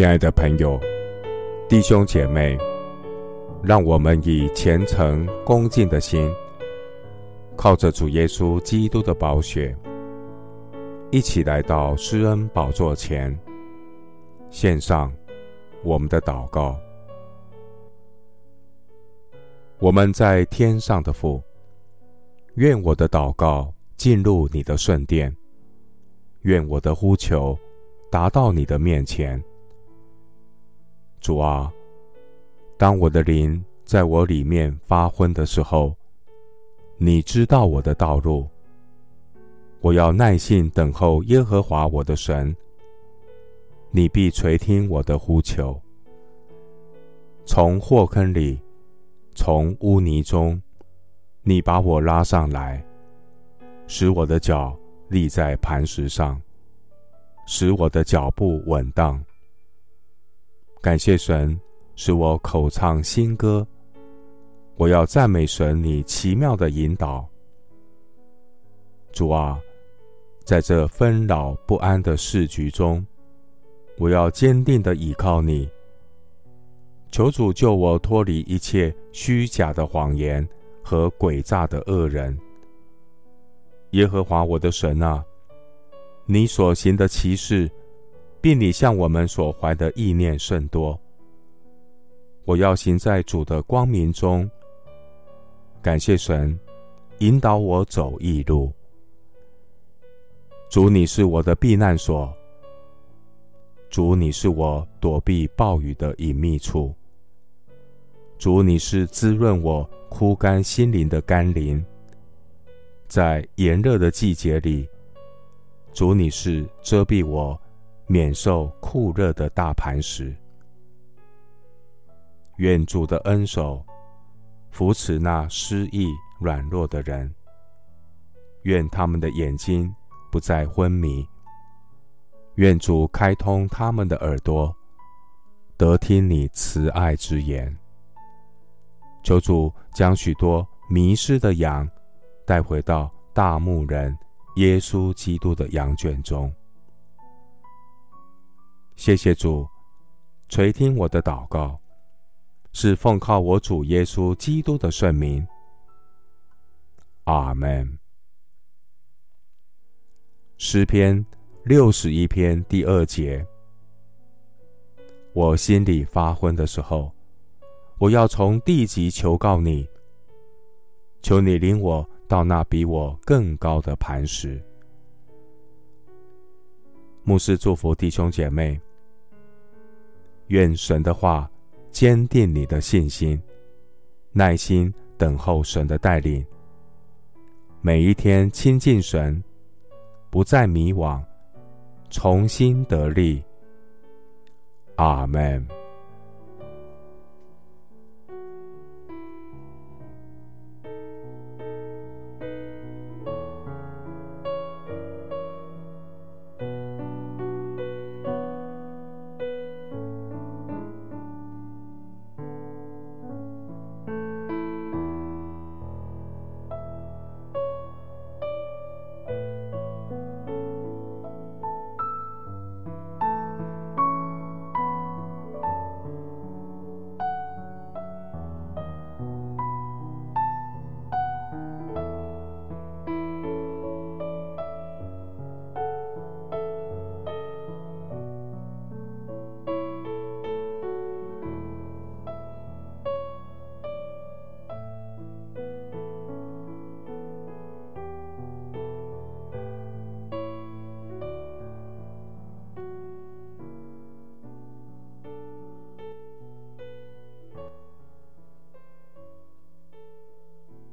亲爱的朋友、弟兄姐妹，让我们以虔诚恭敬的心，靠着主耶稣基督的宝血，一起来到施恩宝座前，献上我们的祷告。我们在天上的父，愿我的祷告进入你的圣殿，愿我的呼求达到你的面前。主啊，当我的灵在我里面发昏的时候，你知道我的道路。我要耐心等候耶和华我的神，你必垂听我的呼求。从祸坑里，从污泥中，你把我拉上来，使我的脚立在磐石上，使我的脚步稳当。感谢神，使我口唱新歌。我要赞美神，你奇妙的引导。主啊，在这纷扰不安的世局中，我要坚定的倚靠你。求主救我脱离一切虚假的谎言和诡诈的恶人。耶和华我的神啊，你所行的奇事。并你向我们所怀的意念甚多。我要行在主的光明中。感谢神，引导我走义路。主，你是我的避难所。主，你是我躲避暴雨的隐秘处。主，你是滋润我枯干心灵的甘霖。在炎热的季节里，主，你是遮蔽我。免受酷热的大磐石。愿主的恩手扶持那失意软弱的人。愿他们的眼睛不再昏迷。愿主开通他们的耳朵，得听你慈爱之言。求主将许多迷失的羊带回到大牧人耶稣基督的羊圈中。谢谢主，垂听我的祷告，是奉靠我主耶稣基督的圣名。阿门。诗篇六十一篇第二节：我心里发昏的时候，我要从地极求告你，求你领我到那比我更高的磐石。牧师祝福弟兄姐妹。愿神的话坚定你的信心，耐心等候神的带领。每一天亲近神，不再迷惘，重新得力。阿门。